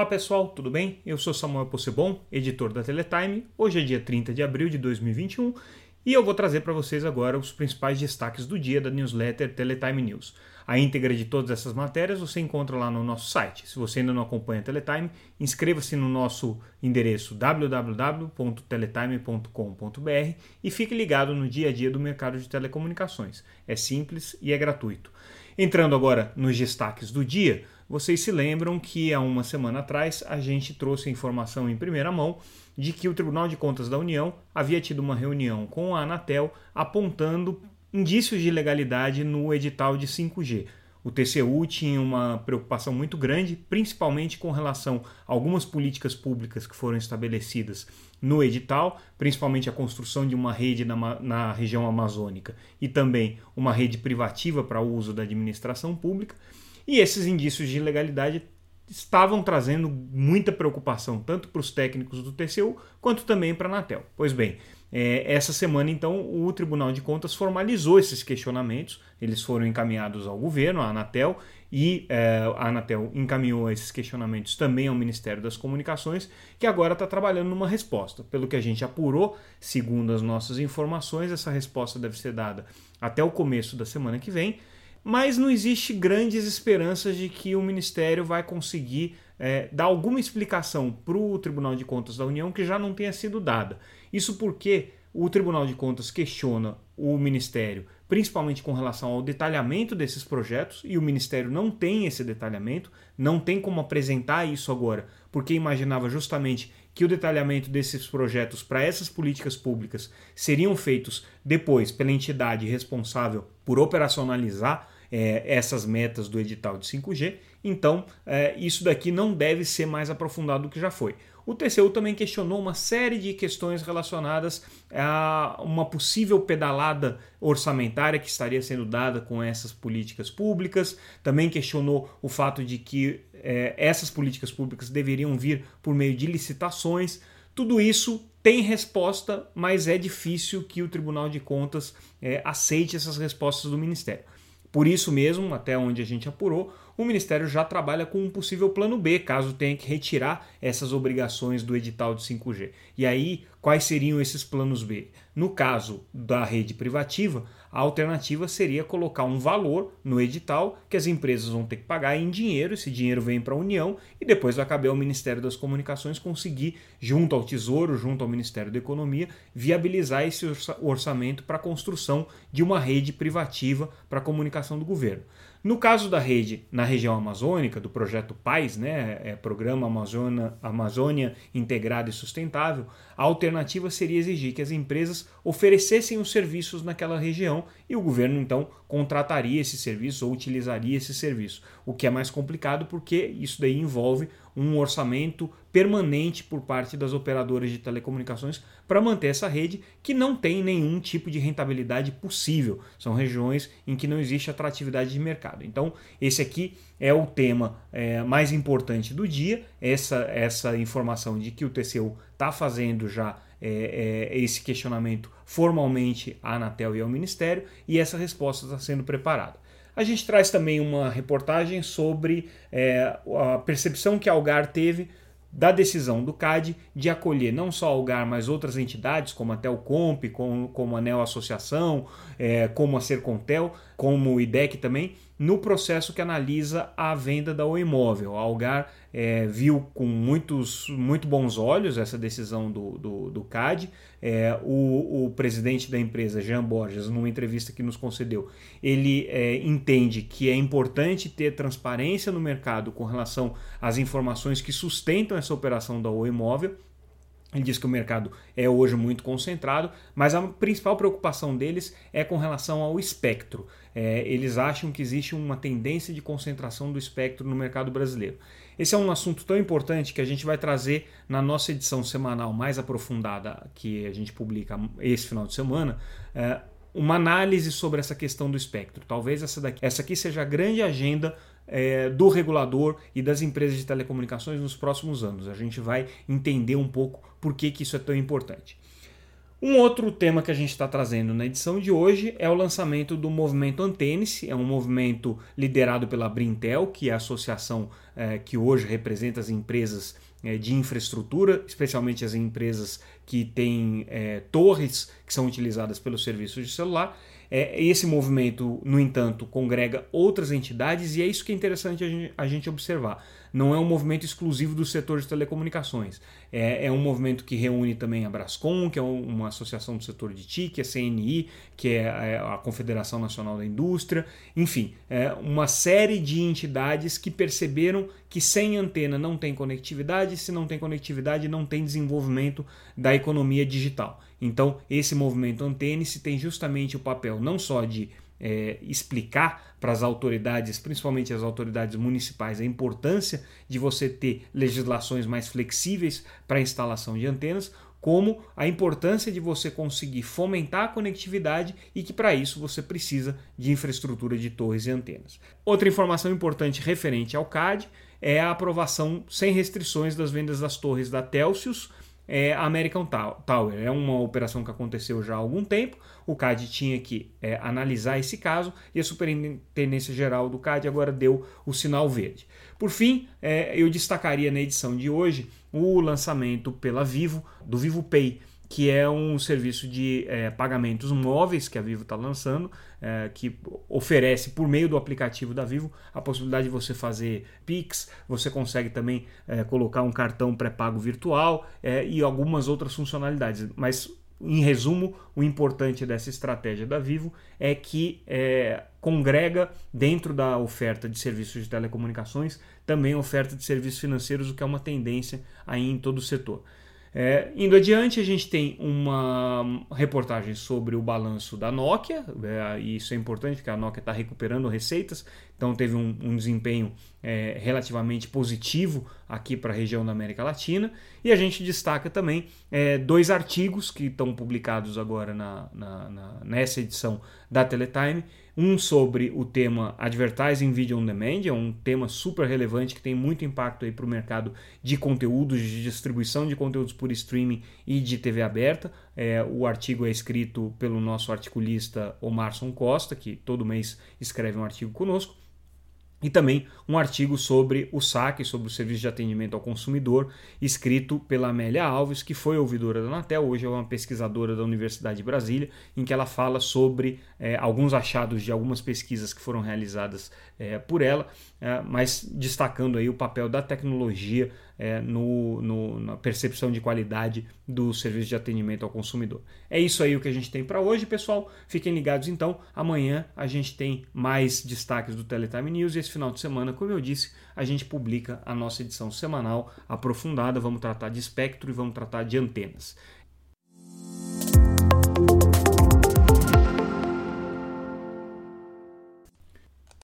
Olá pessoal, tudo bem? Eu sou Samuel Possebon, editor da Teletime. Hoje é dia 30 de abril de 2021 e eu vou trazer para vocês agora os principais destaques do dia da newsletter Teletime News. A íntegra de todas essas matérias você encontra lá no nosso site. Se você ainda não acompanha a Teletime, inscreva-se no nosso endereço www.teletime.com.br e fique ligado no dia a dia do mercado de telecomunicações. É simples e é gratuito. Entrando agora nos destaques do dia, vocês se lembram que há uma semana atrás a gente trouxe a informação em primeira mão de que o Tribunal de Contas da União havia tido uma reunião com a Anatel apontando indícios de ilegalidade no edital de 5G. O TCU tinha uma preocupação muito grande, principalmente com relação a algumas políticas públicas que foram estabelecidas no edital, principalmente a construção de uma rede na, na região amazônica e também uma rede privativa para o uso da administração pública. E esses indícios de ilegalidade estavam trazendo muita preocupação tanto para os técnicos do TCU quanto também para a Anatel. Pois bem, é, essa semana então o Tribunal de Contas formalizou esses questionamentos, eles foram encaminhados ao governo, à Anatel, e é, a Anatel encaminhou esses questionamentos também ao Ministério das Comunicações, que agora está trabalhando numa resposta. Pelo que a gente apurou, segundo as nossas informações, essa resposta deve ser dada até o começo da semana que vem mas não existe grandes esperanças de que o Ministério vai conseguir é, dar alguma explicação para o Tribunal de Contas da União que já não tenha sido dada. Isso porque o Tribunal de Contas questiona o Ministério, principalmente com relação ao detalhamento desses projetos, e o Ministério não tem esse detalhamento, não tem como apresentar isso agora, porque imaginava justamente que o detalhamento desses projetos para essas políticas públicas seriam feitos depois pela entidade responsável por operacionalizar é, essas metas do edital de 5G. Então, é, isso daqui não deve ser mais aprofundado do que já foi. O TCU também questionou uma série de questões relacionadas a uma possível pedalada orçamentária que estaria sendo dada com essas políticas públicas. Também questionou o fato de que é, essas políticas públicas deveriam vir por meio de licitações. Tudo isso tem resposta, mas é difícil que o Tribunal de Contas é, aceite essas respostas do Ministério. Por isso mesmo, até onde a gente apurou, o Ministério já trabalha com um possível plano B, caso tenha que retirar essas obrigações do edital de 5G. E aí, quais seriam esses planos B? No caso da rede privativa, a alternativa seria colocar um valor no edital que as empresas vão ter que pagar em dinheiro, esse dinheiro vem para a União e depois vai caber ao Ministério das Comunicações conseguir, junto ao Tesouro, junto ao Ministério da Economia, viabilizar esse orçamento para a construção de uma rede privativa para a comunicação do governo. No caso da rede na região amazônica, do projeto PAIS, né, é Programa Amazônia, Amazônia Integrado e Sustentável, a alternativa seria exigir que as empresas oferecessem os serviços naquela região e o governo então contrataria esse serviço ou utilizaria esse serviço, o que é mais complicado porque isso daí envolve um orçamento permanente por parte das operadoras de telecomunicações para manter essa rede que não tem nenhum tipo de rentabilidade possível. São regiões em que não existe atratividade de mercado. Então, esse aqui é o tema é, mais importante do dia, essa, essa informação de que o TCU está fazendo já é, é, esse questionamento formalmente à Anatel e ao Ministério, e essa resposta está sendo preparada. A gente traz também uma reportagem sobre é, a percepção que a Algar teve da decisão do CAD de acolher não só a Algar, mas outras entidades, como a Telcomp, como, como a Neo Associação, é, como a Sercontel, como o IDEC também, no processo que analisa a venda da O Imóvel. A Algar é, viu com muitos, muito bons olhos essa decisão do, do, do CAD. É, o, o, presidente da empresa, Jean Borges, numa entrevista que nos concedeu, ele é, entende que é importante ter transparência no mercado com relação às informações que sustentam essa operação da O Imóvel ele diz que o mercado é hoje muito concentrado, mas a principal preocupação deles é com relação ao espectro. É, eles acham que existe uma tendência de concentração do espectro no mercado brasileiro. Esse é um assunto tão importante que a gente vai trazer na nossa edição semanal mais aprofundada que a gente publica esse final de semana. É, uma análise sobre essa questão do espectro. Talvez essa, daqui, essa aqui seja a grande agenda é, do regulador e das empresas de telecomunicações nos próximos anos. A gente vai entender um pouco por que, que isso é tão importante. Um outro tema que a gente está trazendo na edição de hoje é o lançamento do movimento Antênice, é um movimento liderado pela Brintel, que é a associação é, que hoje representa as empresas é, de infraestrutura, especialmente as empresas que têm é, torres que são utilizadas pelos serviços de celular. É, esse movimento, no entanto, congrega outras entidades e é isso que é interessante a gente, a gente observar não é um movimento exclusivo do setor de telecomunicações. É, é um movimento que reúne também a Brascom, que é uma associação do setor de TIC, a CNI, que é a Confederação Nacional da Indústria, enfim, é uma série de entidades que perceberam que sem antena não tem conectividade, se não tem conectividade, não tem desenvolvimento da economia digital. Então, esse movimento Antênice tem justamente o papel não só de é, explicar para as autoridades, principalmente as autoridades municipais, a importância de você ter legislações mais flexíveis para a instalação de antenas, como a importância de você conseguir fomentar a conectividade e que para isso você precisa de infraestrutura de torres e antenas. Outra informação importante referente ao CAD é a aprovação sem restrições das vendas das torres da Telsius é, American Tower. É uma operação que aconteceu já há algum tempo. O CAD tinha que é, analisar esse caso e a Superintendência Geral do CAD agora deu o sinal verde. Por fim, é, eu destacaria na edição de hoje o lançamento pela Vivo do Vivo Pay que é um serviço de é, pagamentos móveis que a Vivo está lançando, é, que oferece por meio do aplicativo da Vivo a possibilidade de você fazer Pix, você consegue também é, colocar um cartão pré-pago virtual é, e algumas outras funcionalidades. Mas em resumo, o importante dessa estratégia da Vivo é que é, congrega dentro da oferta de serviços de telecomunicações também oferta de serviços financeiros, o que é uma tendência aí em todo o setor. É, indo adiante, a gente tem uma reportagem sobre o balanço da Nokia, é, e isso é importante porque a Nokia está recuperando receitas, então teve um, um desempenho é, relativamente positivo aqui para a região da América Latina. E a gente destaca também é, dois artigos que estão publicados agora na, na, na, nessa edição da Teletime. Um sobre o tema Advertising Video on Demand, é um tema super relevante que tem muito impacto para o mercado de conteúdos, de distribuição de conteúdos por streaming e de TV aberta. É, o artigo é escrito pelo nosso articulista Omarson Costa, que todo mês escreve um artigo conosco e também um artigo sobre o saque, sobre o serviço de atendimento ao consumidor, escrito pela Amélia Alves, que foi ouvidora da Anatel, hoje é uma pesquisadora da Universidade de Brasília, em que ela fala sobre é, alguns achados de algumas pesquisas que foram realizadas é, por ela, é, mas destacando aí o papel da tecnologia é, no, no, na percepção de qualidade do serviço de atendimento ao consumidor. É isso aí o que a gente tem para hoje, pessoal. Fiquem ligados então. Amanhã a gente tem mais destaques do Teletime News e esse final de semana, como eu disse, a gente publica a nossa edição semanal aprofundada. Vamos tratar de espectro e vamos tratar de antenas.